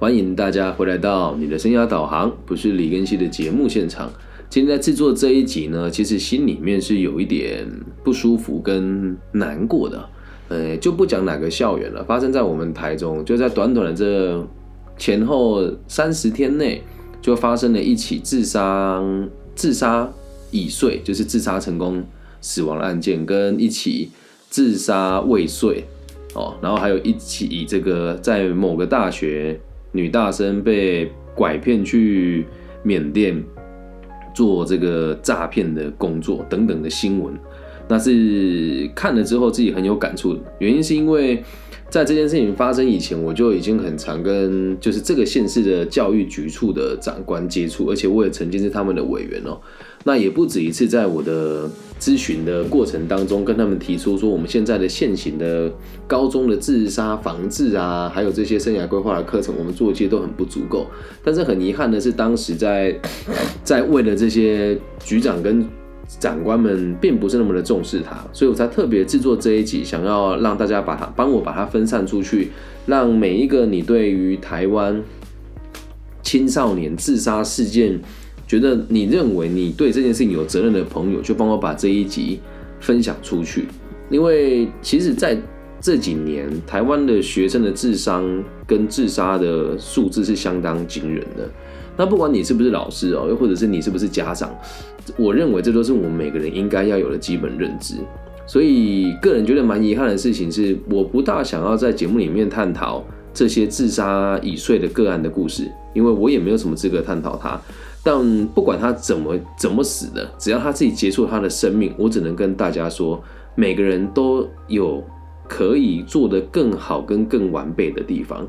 欢迎大家回来到你的生涯导航，不是李根熙的节目现场。今天在制作这一集呢，其实心里面是有一点不舒服跟难过的。呃，就不讲哪个校园了，发生在我们台中，就在短短的这前后三十天内，就发生了一起自杀自杀已遂，就是自杀成功死亡的案件，跟一起自杀未遂哦，然后还有一起这个在某个大学。女大生被拐骗去缅甸做这个诈骗的工作等等的新闻，那是看了之后自己很有感触。原因是因为在这件事情发生以前，我就已经很常跟就是这个县市的教育局处的长官接触，而且我也曾经是他们的委员哦。那也不止一次，在我的咨询的过程当中，跟他们提出说，我们现在的现行的高中的自杀防治啊，还有这些生涯规划的课程，我们做些都很不足够。但是很遗憾的是，当时在在为了这些局长跟长官们，并不是那么的重视他，所以我才特别制作这一集，想要让大家把它帮我把它分散出去，让每一个你对于台湾青少年自杀事件。觉得你认为你对这件事情有责任的朋友，就帮我把这一集分享出去。因为其实在这几年，台湾的学生的智商跟自杀的数字是相当惊人的。那不管你是不是老师哦，又或者是你是不是家长，我认为这都是我们每个人应该要有的基本认知。所以个人觉得蛮遗憾的事情是，我不大想要在节目里面探讨这些自杀已遂的个案的故事，因为我也没有什么资格探讨它。但不管他怎么怎么死的，只要他自己结束他的生命，我只能跟大家说，每个人都有可以做得更好跟更完备的地方。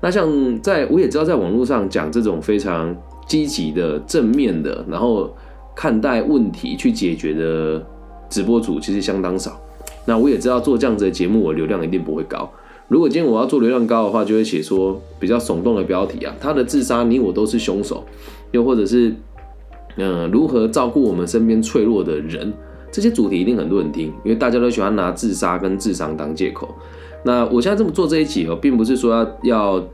那像在我也知道，在网络上讲这种非常积极的、正面的，然后看待问题去解决的直播主其实相当少。那我也知道做这样子的节目，我流量一定不会高。如果今天我要做流量高的话，就会写说比较耸动的标题啊，他的自杀，你我都是凶手。又或者是，嗯，如何照顾我们身边脆弱的人？这些主题一定很多人听，因为大家都喜欢拿自杀跟智商当借口。那我现在这么做这一集哦，并不是说要要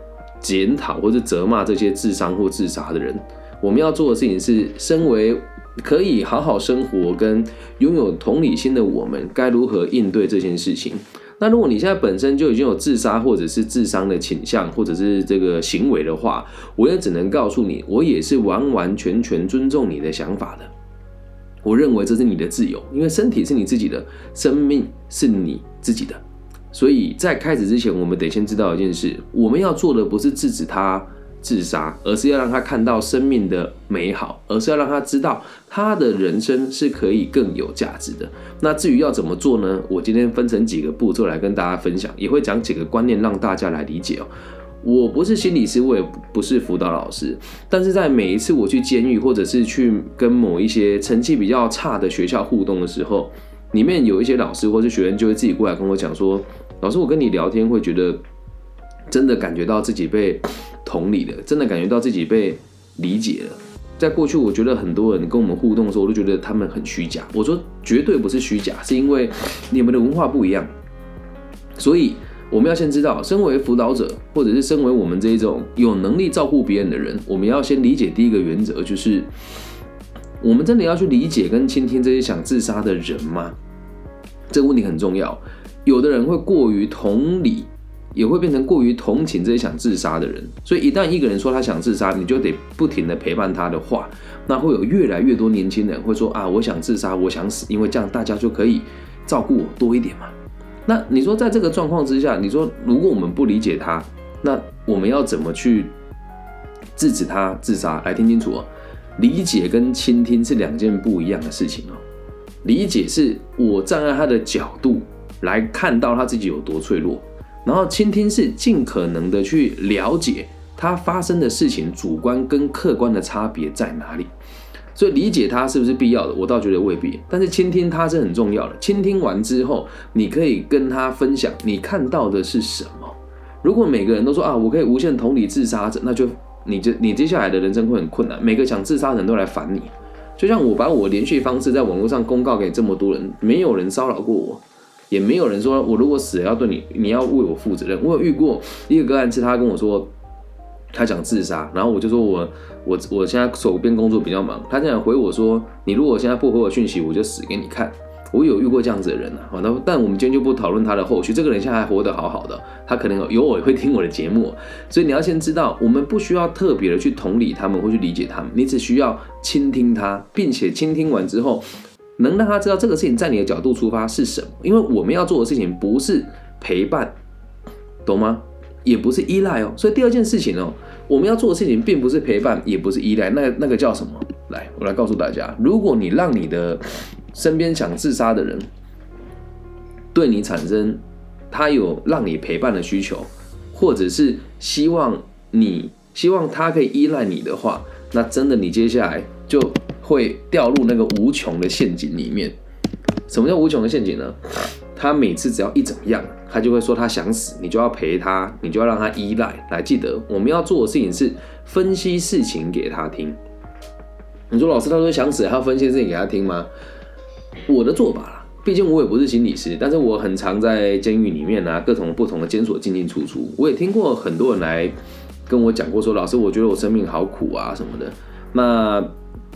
检讨或者责骂这些自伤或自杀的人。我们要做的事情是，身为可以好好生活跟拥有同理心的我们，该如何应对这件事情？那如果你现在本身就已经有自杀或者是自伤的倾向，或者是这个行为的话，我也只能告诉你，我也是完完全全尊重你的想法的。我认为这是你的自由，因为身体是你自己的，生命是你自己的。所以在开始之前，我们得先知道一件事：我们要做的不是制止他。自杀，而是要让他看到生命的美好，而是要让他知道他的人生是可以更有价值的。那至于要怎么做呢？我今天分成几个步骤来跟大家分享，也会讲几个观念让大家来理解哦。我不是心理师，我也不是辅导老师，但是在每一次我去监狱或者是去跟某一些成绩比较差的学校互动的时候，里面有一些老师或是学员就会自己过来跟我讲说：“老师，我跟你聊天会觉得真的感觉到自己被。”同理的，真的感觉到自己被理解了。在过去，我觉得很多人跟我们互动的时候，我都觉得他们很虚假。我说绝对不是虚假，是因为你们的文化不一样。所以我们要先知道，身为辅导者，或者是身为我们这一种有能力照顾别人的人，我们要先理解第一个原则，就是我们真的要去理解跟倾听这些想自杀的人吗？这个问题很重要。有的人会过于同理。也会变成过于同情这些想自杀的人，所以一旦一个人说他想自杀，你就得不停的陪伴他的话，那会有越来越多年轻人会说啊，我想自杀，我想死，因为这样大家就可以照顾我多一点嘛。那你说在这个状况之下，你说如果我们不理解他，那我们要怎么去制止他自杀？来听清楚哦，理解跟倾听是两件不一样的事情哦。理解是我站在他的角度来看到他自己有多脆弱。然后倾听是尽可能的去了解他发生的事情主观跟客观的差别在哪里，所以理解他是不是必要的，我倒觉得未必。但是倾听他是很重要的。倾听完之后，你可以跟他分享你看到的是什么。如果每个人都说啊，我可以无限同理自杀者，那就你这你接下来的人生会很困难。每个想自杀的人都来烦你，就像我把我连续方式在网络上公告给这么多人，没有人骚扰过我。也没有人说我如果死了要对你，你要为我负责任。我有遇过一个个案，是他跟我说，他想自杀，然后我就说我我我现在手边工作比较忙，他这样回我说，你如果现在不回我讯息，我就死给你看。我有遇过这样子的人啊，好，那但我们今天就不讨论他的后续。这个人现在还活得好好的，他可能有偶会听我的节目，所以你要先知道，我们不需要特别的去同理他们或去理解他们，你只需要倾听他，并且倾听完之后，能让他知道这个事情在你的角度出发是什么。因为我们要做的事情不是陪伴，懂吗？也不是依赖哦。所以第二件事情哦，我们要做的事情并不是陪伴，也不是依赖，那那个叫什么？来，我来告诉大家，如果你让你的身边想自杀的人对你产生他有让你陪伴的需求，或者是希望你希望他可以依赖你的话，那真的你接下来就会掉入那个无穷的陷阱里面。什么叫无穷的陷阱呢？他每次只要一怎么样，他就会说他想死，你就要陪他，你就要让他依赖。来，记得我们要做的事情是分析事情给他听。你说老师，他说想死，还要分析事情给他听吗？我的做法啦，毕竟我也不是心理师，但是我很常在监狱里面啊，各种不同的监所进进出出。我也听过很多人来跟我讲过，说老师，我觉得我生命好苦啊什么的。那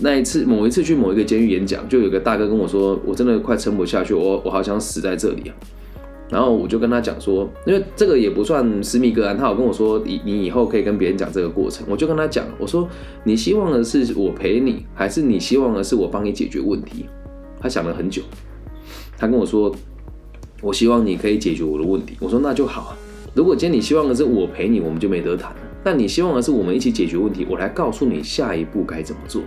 那一次，某一次去某一个监狱演讲，就有个大哥跟我说，我真的快撑不下去，我我好想死在这里啊。然后我就跟他讲说，因为这个也不算私密个案，他有跟我说，你你以后可以跟别人讲这个过程。我就跟他讲，我说你希望的是我陪你，还是你希望的是我帮你解决问题？他想了很久，他跟我说，我希望你可以解决我的问题。我说那就好啊。如果今天你希望的是我陪你，我们就没得谈。但你希望的是我们一起解决问题，我来告诉你下一步该怎么做。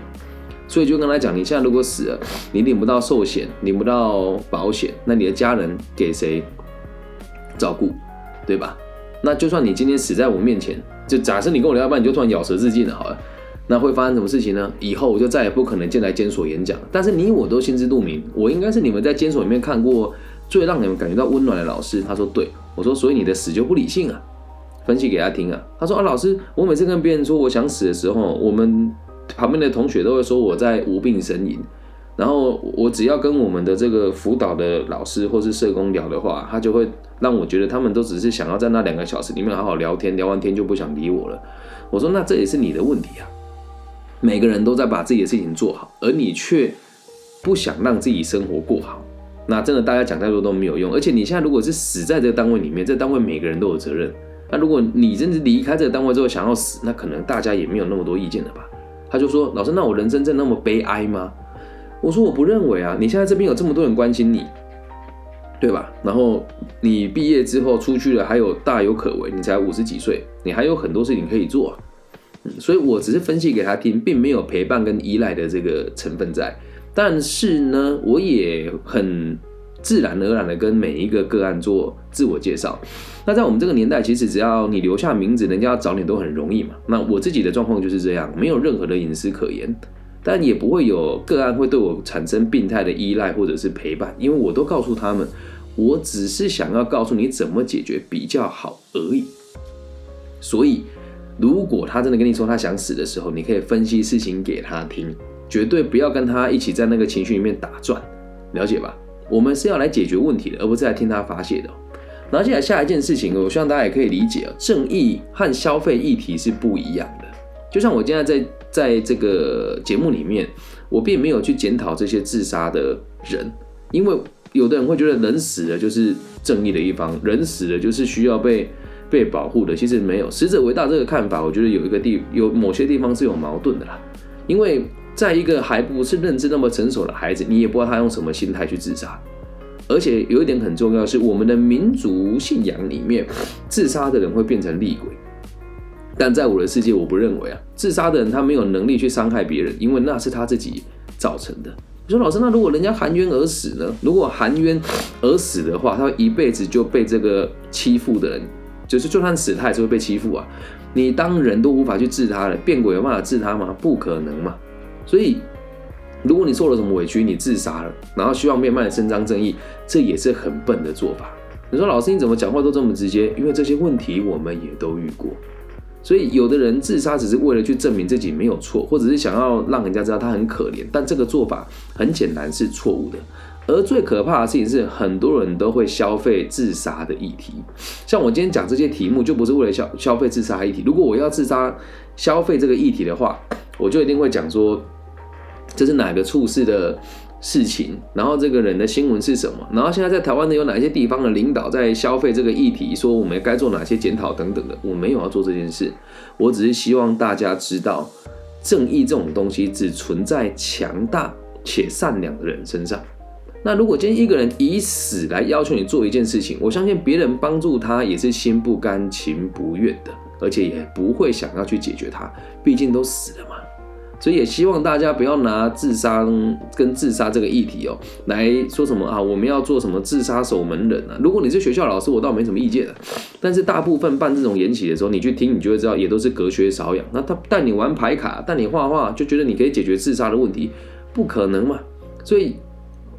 所以就跟他讲，你现在如果死了，你领不到寿险，领不到保险，那你的家人给谁？照顾，对吧？那就算你今天死在我面前，就假设你跟我聊一半，你就突然咬舌自尽了，好了，那会发生什么事情呢？以后我就再也不可能进来监所演讲。但是你我都心知肚明，我应该是你们在监所里面看过最让你们感觉到温暖的老师。他说：“对。”我说：“所以你的死就不理性啊？”分析给他听啊。他说：“啊，老师，我每次跟别人说我想死的时候，我们旁边的同学都会说我在无病呻吟。”然后我只要跟我们的这个辅导的老师或是社工聊的话，他就会让我觉得他们都只是想要在那两个小时里面好好聊天，聊完天就不想理我了。我说那这也是你的问题啊！每个人都在把自己的事情做好，而你却不想让自己生活过好，那真的大家讲太多都没有用。而且你现在如果是死在这个单位里面，这单位每个人都有责任。那如果你真的离开这个单位之后想要死，那可能大家也没有那么多意见了吧？他就说：“老师，那我人生真那么悲哀吗？”我说我不认为啊，你现在这边有这么多人关心你，对吧？然后你毕业之后出去了，还有大有可为。你才五十几岁，你还有很多事情可以做。嗯，所以我只是分析给他听，并没有陪伴跟依赖的这个成分在。但是呢，我也很自然而然的跟每一个个案做自我介绍。那在我们这个年代，其实只要你留下名字，人家要找你都很容易嘛。那我自己的状况就是这样，没有任何的隐私可言。但也不会有个案会对我产生病态的依赖或者是陪伴，因为我都告诉他们，我只是想要告诉你怎么解决比较好而已。所以，如果他真的跟你说他想死的时候，你可以分析事情给他听，绝对不要跟他一起在那个情绪里面打转，了解吧？我们是要来解决问题的，而不是来听他发泄的。然后接下来下一件事情，我希望大家也可以理解正义和消费议题是不一样的。就像我现在在。在这个节目里面，我并没有去检讨这些自杀的人，因为有的人会觉得人死了就是正义的一方，人死了就是需要被被保护的。其实没有，死者为大这个看法，我觉得有一个地有某些地方是有矛盾的啦。因为在一个还不是认知那么成熟的孩子，你也不知道他用什么心态去自杀。而且有一点很重要是，我们的民族信仰里面，自杀的人会变成厉鬼。但在我的世界，我不认为啊，自杀的人他没有能力去伤害别人，因为那是他自己造成的。你说老师，那如果人家含冤而死呢？如果含冤而死的话，他一辈子就被这个欺负的人，就是就算死，他也是会被欺负啊。你当人都无法去治他了，变鬼有办法治他吗？不可能嘛。所以，如果你受了什么委屈，你自杀了，然后希望慢慢的伸张正义，这也是很笨的做法。你说老师，你怎么讲话都这么直接？因为这些问题我们也都遇过。所以，有的人自杀只是为了去证明自己没有错，或者是想要让人家知道他很可怜，但这个做法很简单是错误的。而最可怕的事情是，很多人都会消费自杀的议题。像我今天讲这些题目，就不是为了消消费自杀议题。如果我要自杀消费这个议题的话，我就一定会讲说，这是哪个处事的事情，然后这个人的新闻是什么，然后现在在台湾的有哪些地方的领导在消费这个议题，说我们该做哪些检讨等等的。我没有要做这件事，我只是希望大家知道，正义这种东西只存在强大且善良的人身上。那如果今天一个人以死来要求你做一件事情，我相信别人帮助他也是心不甘情不愿的，而且也不会想要去解决他，毕竟都死了嘛。所以也希望大家不要拿自杀跟自杀这个议题哦来说什么啊，我们要做什么自杀守门人啊？如果你是学校老师，我倒没什么意见的。但是大部分办这种演习的时候，你去听，你就会知道，也都是隔靴搔痒。那他带你玩牌卡，带你画画，就觉得你可以解决自杀的问题，不可能嘛？所以。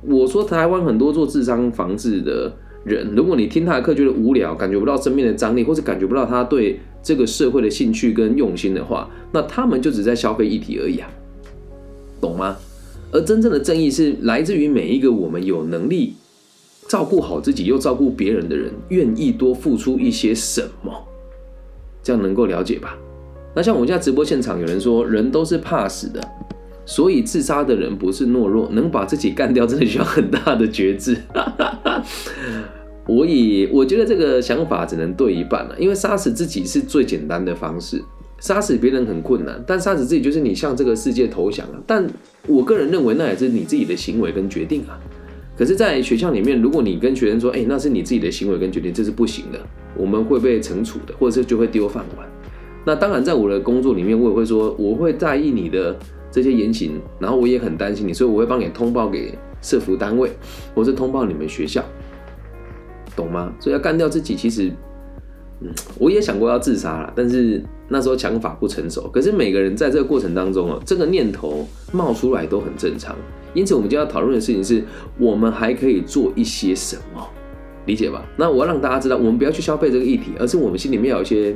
我说台湾很多做智商防治的人，如果你听他的课觉得无聊，感觉不到生命的张力，或是感觉不到他对这个社会的兴趣跟用心的话，那他们就只在消费议题而已啊，懂吗？而真正的正义是来自于每一个我们有能力照顾好自己又照顾别人的人，愿意多付出一些什么，这样能够了解吧？那像我们现在直播现场有人说，人都是怕死的。所以自杀的人不是懦弱，能把自己干掉，真的需要很大的觉知。我也我觉得这个想法只能对一半了，因为杀死自己是最简单的方式，杀死别人很困难，但杀死自己就是你向这个世界投降了。但我个人认为，那也是你自己的行为跟决定啊。可是，在学校里面，如果你跟学生说，哎，那是你自己的行为跟决定，这是不行的，我们会被惩处的，或者是就会丢饭碗。那当然，在我的工作里面，我也会说，我会在意你的。这些言行，然后我也很担心你，所以我会帮你通报给社服单位，或是通报你们学校，懂吗？所以要干掉自己，其实，嗯，我也想过要自杀了，但是那时候想法不成熟。可是每个人在这个过程当中啊，这个念头冒出来都很正常。因此，我们今天要讨论的事情是，我们还可以做一些什么，理解吧？那我要让大家知道，我们不要去消费这个议题，而是我们心里面有一些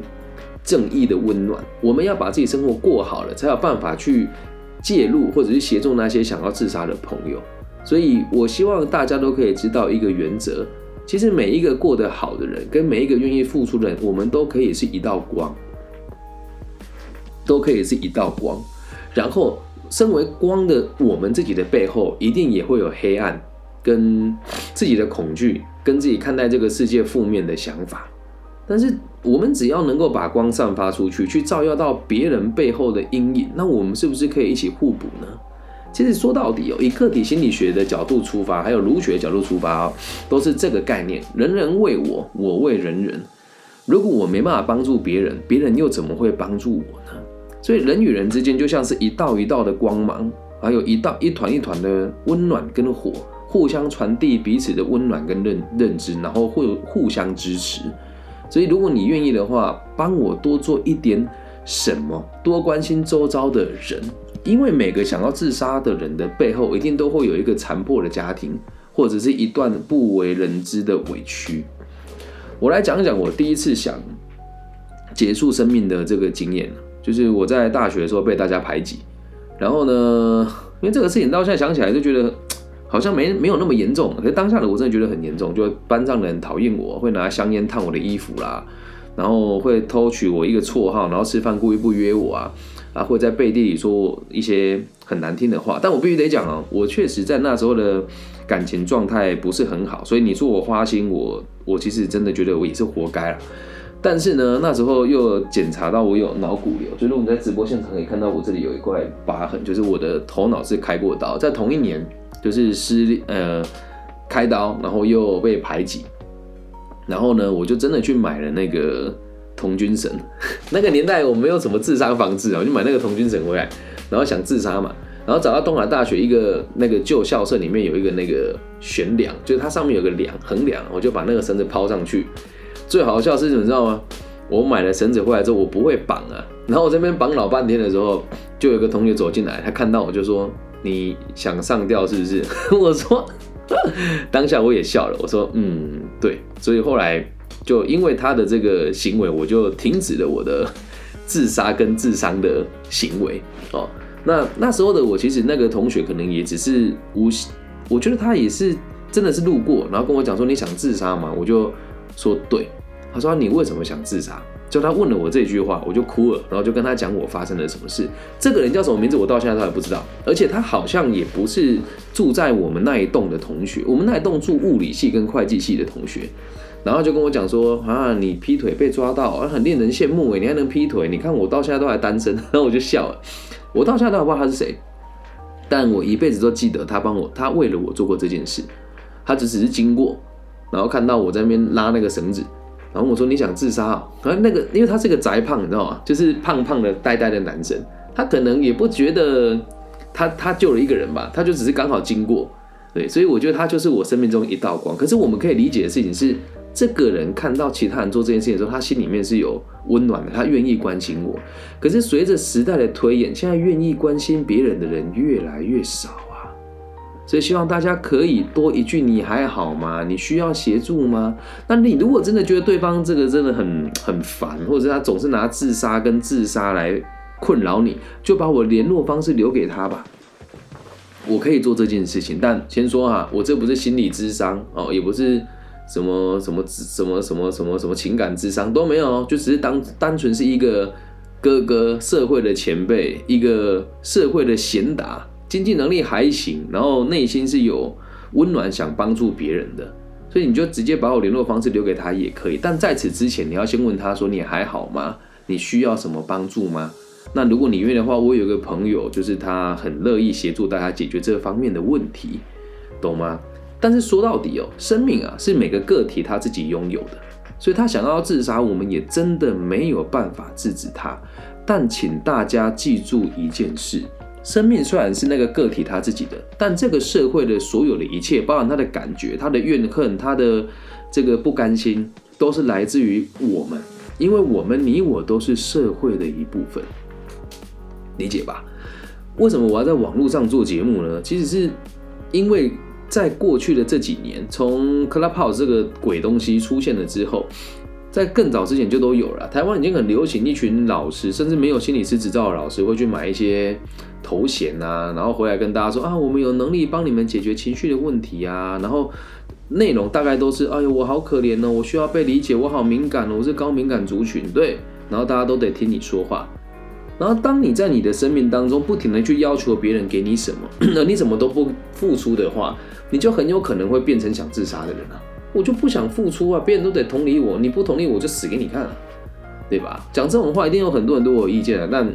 正义的温暖。我们要把自己生活过好了，才有办法去。介入或者是协助那些想要自杀的朋友，所以我希望大家都可以知道一个原则：，其实每一个过得好的人，跟每一个愿意付出的人，我们都可以是一道光，都可以是一道光。然后，身为光的我们自己的背后，一定也会有黑暗，跟自己的恐惧，跟自己看待这个世界负面的想法。但是我们只要能够把光散发出去，去照耀到别人背后的阴影，那我们是不是可以一起互补呢？其实说到底哦，以个体心理学的角度出发，还有儒学的角度出发哦，都是这个概念：人人为我，我为人人。如果我没办法帮助别人，别人又怎么会帮助我呢？所以人与人之间就像是一道一道的光芒，还有一道一团一团的温暖跟火，互相传递彼此的温暖跟认认知，然后会互相支持。所以，如果你愿意的话，帮我多做一点什么，多关心周遭的人，因为每个想要自杀的人的背后，一定都会有一个残破的家庭，或者是一段不为人知的委屈。我来讲一讲我第一次想结束生命的这个经验，就是我在大学的时候被大家排挤，然后呢，因为这个事情到现在想起来就觉得。好像没没有那么严重，可是当下的我真的觉得很严重，就班上的人讨厌我，会拿香烟烫我的衣服啦，然后会偷取我一个绰号，然后吃饭故意不约我啊，啊，会在背地里说一些很难听的话。但我必须得讲哦，我确实在那时候的感情状态不是很好，所以你说我花心，我我其实真的觉得我也是活该了。但是呢，那时候又检查到我有脑骨瘤，就是我们在直播现场可以看到我这里有一块疤痕，就是我的头脑是开过刀，在同一年。就是失呃开刀，然后又被排挤，然后呢，我就真的去买了那个童军绳。那个年代我没有什么自杀防治啊，我就买那个童军绳回来，然后想自杀嘛，然后找到东海大学一个那个旧校舍里面有一个那个悬梁，就是它上面有个梁横梁，我就把那个绳子抛上去。最好笑是什么，你知道吗？我买了绳子回来之后，我不会绑啊，然后我这边绑老半天的时候，就有个同学走进来，他看到我就说。你想上吊是不是？我说，当下我也笑了。我说，嗯，对。所以后来就因为他的这个行为，我就停止了我的自杀跟自伤的行为。哦，那那时候的我，其实那个同学可能也只是无我觉得他也是真的是路过，然后跟我讲说你想自杀吗？我就说对。他说你为什么想自杀？就他问了我这句话，我就哭了，然后就跟他讲我发生了什么事。这个人叫什么名字？我到现在都还不知道。而且他好像也不是住在我们那一栋的同学，我们那一栋住物理系跟会计系的同学。然后就跟我讲说啊，你劈腿被抓到，很令人羡慕诶，你还能劈腿？你看我到现在都还单身。然后我就笑了，我到现在都还不知道他是谁，但我一辈子都记得他帮我，他为了我做过这件事。他只只是经过，然后看到我在那边拉那个绳子。然后我说你想自杀啊？然后那个，因为他是个宅胖，你知道吗？就是胖胖的呆呆的男生，他可能也不觉得他他救了一个人吧，他就只是刚好经过，对，所以我觉得他就是我生命中一道光。可是我们可以理解的事情是，这个人看到其他人做这件事情的时候，他心里面是有温暖的，他愿意关心我。可是随着时代的推演，现在愿意关心别人的人越来越少啊。所以希望大家可以多一句“你还好吗？你需要协助吗？”那你如果真的觉得对方这个真的很很烦，或者是他总是拿自杀跟自杀来困扰你，就把我联络方式留给他吧。我可以做这件事情，但先说哈，我这不是心理智商哦，也不是什么什么什么什么什么什么情感智商都没有，就只是当单纯是一个哥哥，社会的前辈，一个社会的贤达。经济能力还行，然后内心是有温暖，想帮助别人的，所以你就直接把我联络方式留给他也可以。但在此之前，你要先问他说：“你还好吗？你需要什么帮助吗？”那如果你愿意的话，我有一个朋友，就是他很乐意协助大家解决这方面的问题，懂吗？但是说到底哦，生命啊是每个个体他自己拥有的，所以他想要自杀，我们也真的没有办法制止他。但请大家记住一件事。生命虽然是那个个体他自己的，但这个社会的所有的一切，包含他的感觉、他的怨恨、他的这个不甘心，都是来自于我们，因为我们你我都是社会的一部分，理解吧？为什么我要在网络上做节目呢？其实是因为在过去的这几年，从 Clubhouse 这个鬼东西出现了之后。在更早之前就都有了，台湾已经很流行，一群老师甚至没有心理师执照的老师会去买一些头衔啊，然后回来跟大家说啊，我们有能力帮你们解决情绪的问题啊，然后内容大概都是，哎呦我好可怜哦，我需要被理解，我好敏感哦，我是高敏感族群，对，然后大家都得听你说话，然后当你在你的生命当中不停的去要求别人给你什么，那你怎么都不付出的话，你就很有可能会变成想自杀的人啊。我就不想付出啊，别人都得同理我，你不同理我就死给你看，啊对吧？讲这种话一定有很多人都有意见啊，但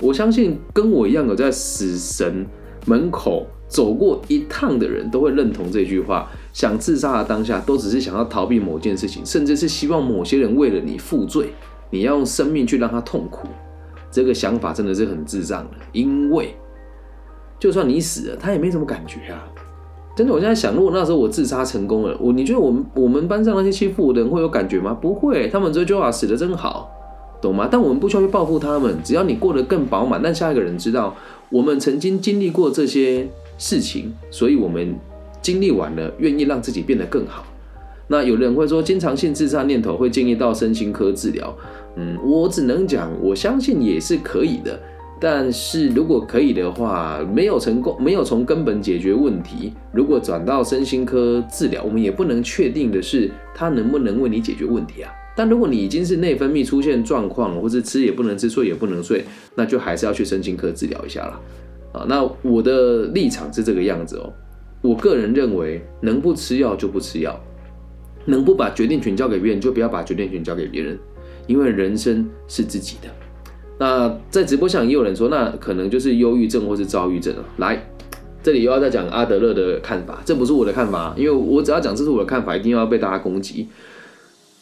我相信跟我一样有在死神门口走过一趟的人都会认同这句话：想自杀的当下，都只是想要逃避某件事情，甚至是希望某些人为了你负罪，你要用生命去让他痛苦。这个想法真的是很智障的，因为就算你死了，他也没什么感觉啊。真的，我现在想，如果那时候我自杀成功了，我你觉得我们我们班上那些欺负我的人会有感觉吗？不会，他们这句话死的真好，懂吗？但我们不需要去报复他们，只要你过得更饱满，但下一个人知道我们曾经经历过这些事情，所以我们经历完了，愿意让自己变得更好。那有的人会说，经常性自杀念头会建议到身心科治疗，嗯，我只能讲，我相信也是可以的。但是如果可以的话，没有成功，没有从根本解决问题。如果转到身心科治疗，我们也不能确定的是他能不能为你解决问题啊。但如果你已经是内分泌出现状况，或者吃也不能吃，睡也不能睡，那就还是要去身心科治疗一下啦。啊，那我的立场是这个样子哦。我个人认为，能不吃药就不吃药，能不把决定权交给别人就不要把决定权交给别人，因为人生是自己的。那在直播上也有人说，那可能就是忧郁症或是躁郁症了。来，这里又要再讲阿德勒的看法，这不是我的看法，因为我只要讲这是我的看法，一定要被大家攻击。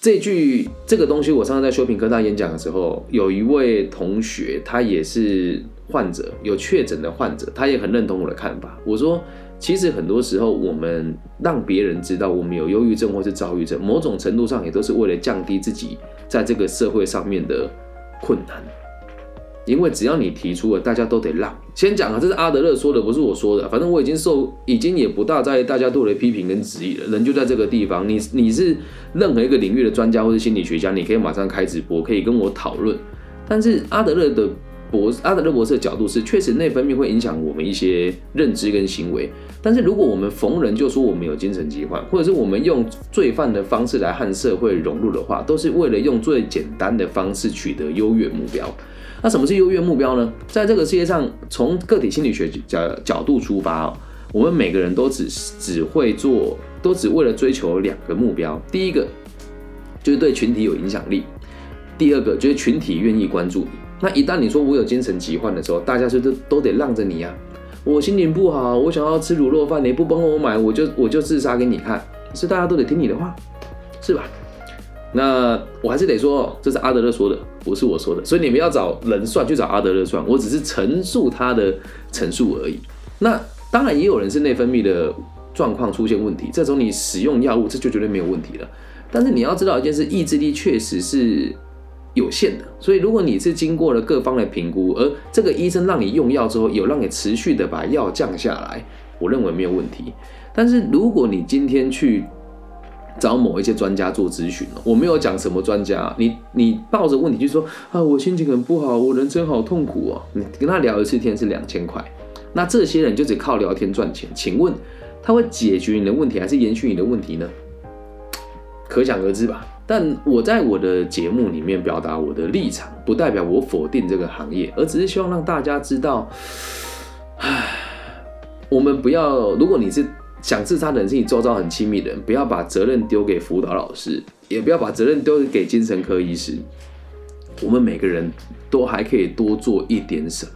这句这个东西，我上次在修平科大演讲的时候，有一位同学，他也是患者，有确诊的患者，他也很认同我的看法。我说，其实很多时候我们让别人知道我们有忧郁症或是躁郁症，某种程度上也都是为了降低自己在这个社会上面的困难。因为只要你提出了，大家都得让。先讲啊，这是阿德勒说的，不是我说的。反正我已经受，已经也不大在意大家对我的批评跟质疑了。人就在这个地方，你你是任何一个领域的专家或是心理学家，你可以马上开直播，可以跟我讨论。但是阿德勒的博阿德勒博士的角度是，确实内分泌会影响我们一些认知跟行为。但是如果我们逢人就说我们有精神疾患，或者是我们用罪犯的方式来和社会融入的话，都是为了用最简单的方式取得优越目标。那什么是优越目标呢？在这个世界上，从个体心理学角角度出发哦，我们每个人都只只会做，都只为了追求两个目标。第一个就是对群体有影响力，第二个就是群体愿意关注你。那一旦你说我有精神疾患的时候，大家是都都得让着你呀。我心情不好，我想要吃卤肉饭，你不帮我买，我就我就自杀给你看，是大家都得听你的话，是吧？那我还是得说，这是阿德勒说的，不是我说的，所以你们要找人算，去找阿德勒算，我只是陈述他的陈述而已。那当然也有人是内分泌的状况出现问题，这时候你使用药物，这就绝对没有问题了。但是你要知道一件事，意志力确实是有限的，所以如果你是经过了各方的评估，而这个医生让你用药之后，有让你持续的把药降下来，我认为没有问题。但是如果你今天去，找某一些专家做咨询我没有讲什么专家，你你抱着问题就说啊，我心情很不好，我人生好痛苦哦。你跟他聊一次天是两千块，那这些人就只靠聊天赚钱，请问他会解决你的问题，还是延续你的问题呢？可想而知吧。但我在我的节目里面表达我的立场，不代表我否定这个行业，而只是希望让大家知道，唉，我们不要，如果你是。想自杀的人是你周遭很亲密的人，不要把责任丢给辅导老师，也不要把责任丢给精神科医师。我们每个人都还可以多做一点什么。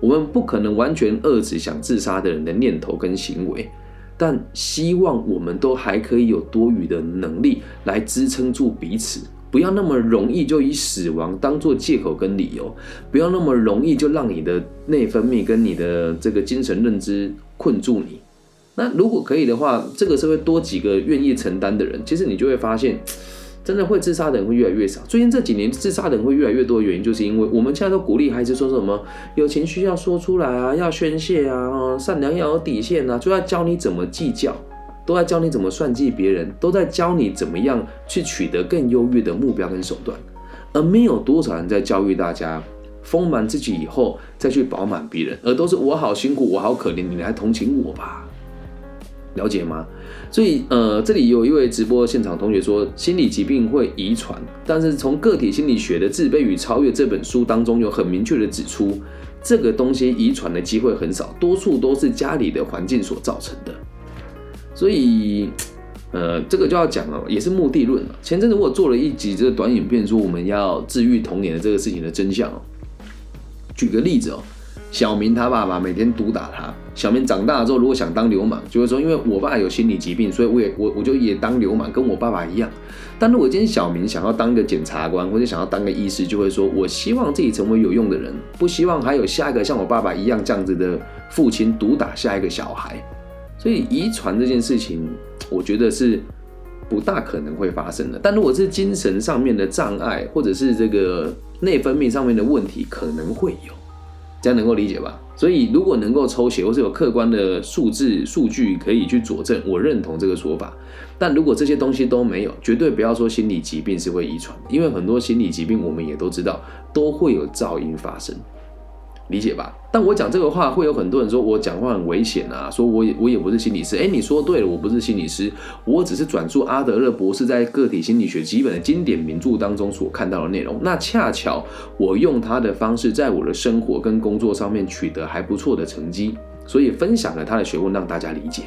我们不可能完全遏制想自杀的人的念头跟行为，但希望我们都还可以有多余的能力来支撑住彼此，不要那么容易就以死亡当做借口跟理由，不要那么容易就让你的内分泌跟你的这个精神认知困住你。那如果可以的话，这个社会多几个愿意承担的人，其实你就会发现，真的会自杀的人会越来越少。最近这几年自杀的人会越来越多的原因，就是因为我们现在都鼓励孩子说什么有情绪要说出来啊，要宣泄啊，善良要有底线啊，就要教你怎么计较，都在教你怎么算计别人，都在教你怎么样去取得更优越的目标跟手段，而没有多少人在教育大家丰满自己以后再去饱满别人，而都是我好辛苦，我好可怜，你来同情我吧。了解吗？所以，呃，这里有一位直播现场同学说，心理疾病会遗传，但是从个体心理学的《自卑与超越》这本书当中，有很明确的指出，这个东西遗传的机会很少，多数都是家里的环境所造成的。所以，呃，这个就要讲了，也是目的论了。前阵子我做了一集这个短影片，说我们要治愈童年的这个事情的真相哦。举个例子哦。小明他爸爸每天毒打他。小明长大了之后，如果想当流氓，就会说：因为我爸有心理疾病，所以我也我我就也当流氓，跟我爸爸一样。但如果今天小明想要当个检察官，或者想要当个医师，就会说：我希望自己成为有用的人，不希望还有下一个像我爸爸一样这样子的父亲毒打下一个小孩。所以遗传这件事情，我觉得是不大可能会发生的。但如果是精神上面的障碍，或者是这个内分泌上面的问题，可能会有。这样能够理解吧？所以如果能够抽血，或是有客观的数字数据可以去佐证，我认同这个说法。但如果这些东西都没有，绝对不要说心理疾病是会遗传，因为很多心理疾病我们也都知道都会有噪音发生。理解吧？但我讲这个话，会有很多人说我讲话很危险啊，说我也我也不是心理师。哎，你说对了，我不是心理师，我只是转述阿德勒博士在个体心理学基本的经典名著当中所看到的内容。那恰巧我用他的方式，在我的生活跟工作上面取得还不错的成绩，所以分享了他的学问让大家理解。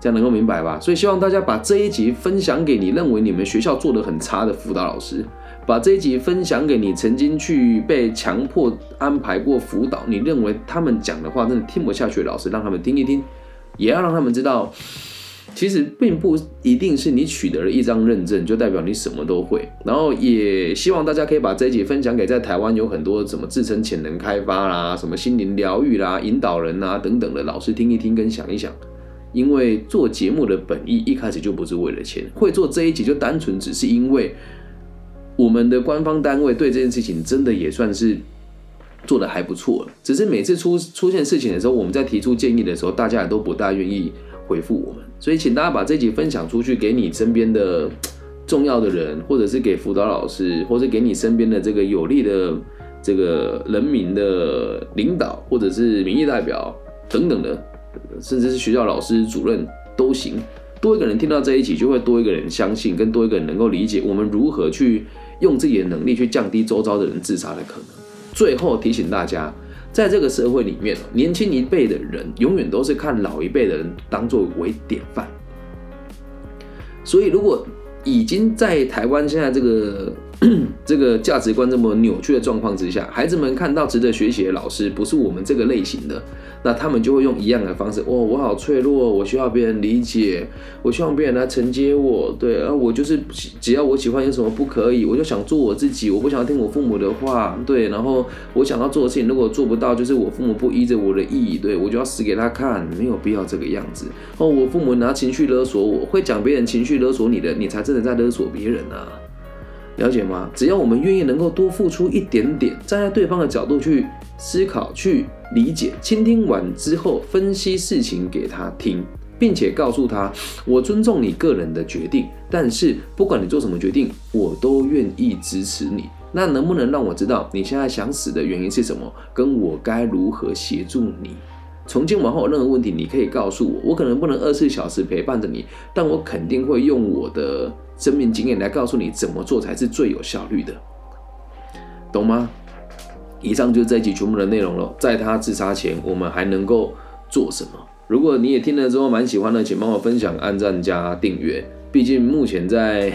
这样能够明白吧？所以希望大家把这一集分享给你认为你们学校做的很差的辅导老师。把这一集分享给你曾经去被强迫安排过辅导，你认为他们讲的话真的听不下去老师，让他们听一听，也要让他们知道，其实并不一定是你取得了一张认证就代表你什么都会。然后也希望大家可以把这一集分享给在台湾有很多什么自称潜能开发啦、什么心灵疗愈啦、引导人啊等等的老师听一听跟想一想，因为做节目的本意一开始就不是为了钱，会做这一集就单纯只是因为。我们的官方单位对这件事情真的也算是做的还不错，只是每次出出现事情的时候，我们在提出建议的时候，大家也都不大愿意回复我们，所以请大家把这集分享出去，给你身边的重要的人，或者是给辅导老师，或者给你身边的这个有利的这个人民的领导，或者是民意代表等等的，甚至是学校老师、主任都行。多一个人听到这一集，就会多一个人相信，跟多一个人能够理解我们如何去用自己的能力去降低周遭的人自杀的可能。最后提醒大家，在这个社会里面，年轻一辈的人永远都是看老一辈的人当作为典范。所以，如果已经在台湾现在这个 这个价值观这么扭曲的状况之下，孩子们看到值得学习的老师不是我们这个类型的，那他们就会用一样的方式。哦，我好脆弱，我需要别人理解，我希望别人来承接我。对啊，我就是只要我喜欢有什么不可以，我就想做我自己，我不想要听我父母的话。对，然后我想要做的事情，如果做不到，就是我父母不依着我的意，对我就要死给他看，没有必要这个样子。哦，我父母拿情绪勒索我，会讲别人情绪勒索你的，你才真的在勒索别人啊。了解吗？只要我们愿意能够多付出一点点，站在对方的角度去思考、去理解、倾听完之后，分析事情给他听，并且告诉他：我尊重你个人的决定，但是不管你做什么决定，我都愿意支持你。那能不能让我知道你现在想死的原因是什么？跟我该如何协助你？从今往后任何问题，你可以告诉我，我可能不能二十四小时陪伴着你，但我肯定会用我的生命经验来告诉你怎么做才是最有效率的，懂吗？以上就是这一集全部的内容了。在他自杀前，我们还能够做什么？如果你也听了之后蛮喜欢的，请帮我分享、按赞加订阅。毕竟目前在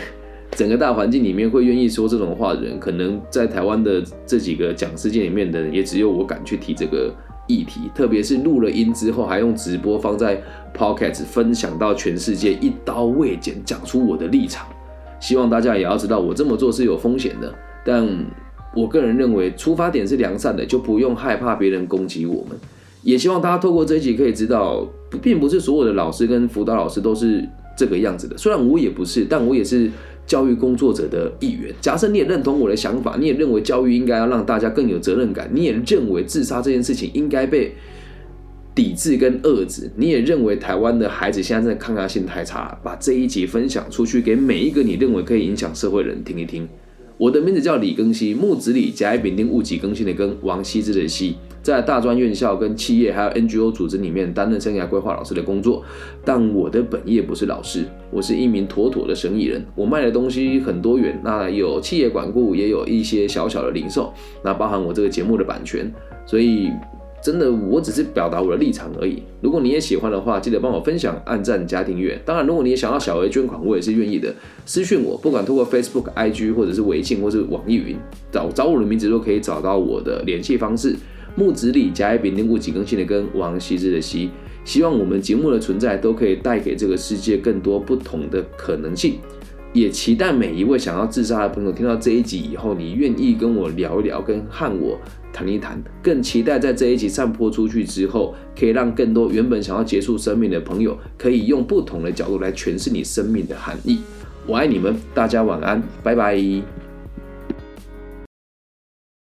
整个大环境里面，会愿意说这种话的人，可能在台湾的这几个讲师界里面的人，也只有我敢去提这个。议题，特别是录了音之后，还用直播放在 Podcast 分享到全世界，一刀未剪讲出我的立场。希望大家也要知道，我这么做是有风险的，但我个人认为出发点是良善的，就不用害怕别人攻击我们。也希望大家透过这一集可以知道，并不是所有的老师跟辅导老师都是这个样子的。虽然我也不是，但我也是。教育工作者的一员。假设你也认同我的想法，你也认为教育应该要让大家更有责任感，你也认为自杀这件事情应该被抵制跟遏制，你也认为台湾的孩子现在抗压性太差，把这一集分享出去，给每一个你认为可以影响社会的人听一听。我的名字叫李更新，木子李，甲乙丙丁戊己更新的更，王羲之的羲，在大专院校、跟企业还有 NGO 组织里面担任生涯规划老师的工作。但我的本业不是老师，我是一名妥妥的生意人。我卖的东西很多元，那有企业管顾，也有一些小小的零售，那包含我这个节目的版权，所以。真的，我只是表达我的立场而已。如果你也喜欢的话，记得帮我分享、按赞、加订阅。当然，如果你也想要小额捐款，我也是愿意的。私讯我，不管通过 Facebook、IG 或者是微信或是网易云，找找我的名字都可以找到我的联系方式。木子李，甲乙丙丁戊己庚辛的庚，王羲之的羲。希望我们节目的存在都可以带给这个世界更多不同的可能性。也期待每一位想要自杀的朋友听到这一集以后，你愿意跟我聊一聊，跟和我谈一谈。更期待在这一集散播出去之后，可以让更多原本想要结束生命的朋友，可以用不同的角度来诠释你生命的含义。我爱你们，大家晚安，拜拜。